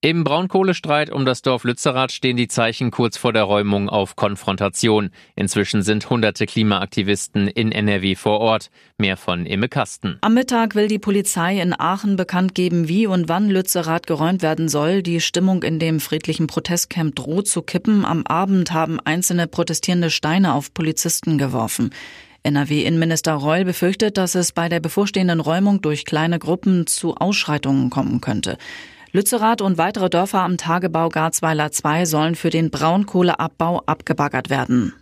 Im Braunkohlestreit um das Dorf Lützerath stehen die Zeichen kurz vor der Räumung auf Konfrontation. Inzwischen sind hunderte Klimaaktivisten in NRW vor Ort. Mehr von Imme Kasten. Am Mittag will die Polizei in Aachen bekannt geben, wie und wann Lützerath geräumt werden soll. Die Stimmung in dem friedlichen Protestcamp droht zu kippen. Am Abend haben einzelne protestierende Steine auf Polizisten geworfen. NRW-Innenminister Reul befürchtet, dass es bei der bevorstehenden Räumung durch kleine Gruppen zu Ausschreitungen kommen könnte. Lützerath und weitere Dörfer am Tagebau Garzweiler 2 sollen für den Braunkohleabbau abgebaggert werden.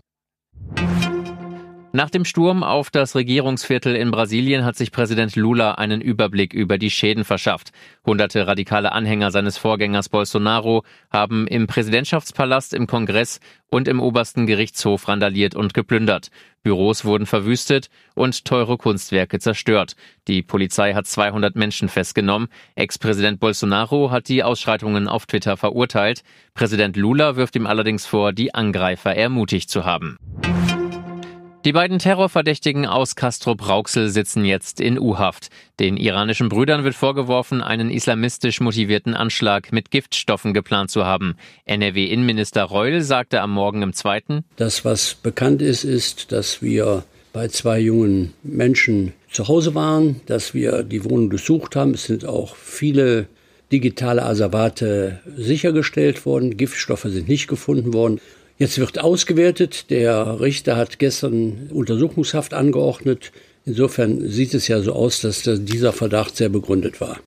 Nach dem Sturm auf das Regierungsviertel in Brasilien hat sich Präsident Lula einen Überblick über die Schäden verschafft. Hunderte radikale Anhänger seines Vorgängers Bolsonaro haben im Präsidentschaftspalast, im Kongress und im obersten Gerichtshof randaliert und geplündert. Büros wurden verwüstet und teure Kunstwerke zerstört. Die Polizei hat 200 Menschen festgenommen. Ex-Präsident Bolsonaro hat die Ausschreitungen auf Twitter verurteilt. Präsident Lula wirft ihm allerdings vor, die Angreifer ermutigt zu haben. Die beiden Terrorverdächtigen aus Castrop-Rauxel sitzen jetzt in U-Haft. Den iranischen Brüdern wird vorgeworfen, einen islamistisch motivierten Anschlag mit Giftstoffen geplant zu haben. NRW-Innenminister Reul sagte am Morgen im Zweiten, Das, was bekannt ist, ist, dass wir bei zwei jungen Menschen zu Hause waren, dass wir die Wohnung durchsucht haben. Es sind auch viele digitale Asservate sichergestellt worden. Giftstoffe sind nicht gefunden worden. Jetzt wird ausgewertet. Der Richter hat gestern Untersuchungshaft angeordnet. Insofern sieht es ja so aus, dass dieser Verdacht sehr begründet war.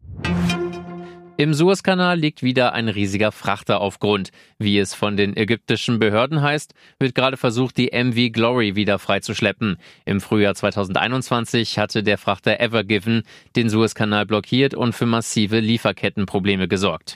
Im Suezkanal liegt wieder ein riesiger Frachter auf Grund. Wie es von den ägyptischen Behörden heißt, wird gerade versucht, die MV Glory wieder freizuschleppen. Im Frühjahr 2021 hatte der Frachter Ever Given den Suezkanal blockiert und für massive Lieferkettenprobleme gesorgt.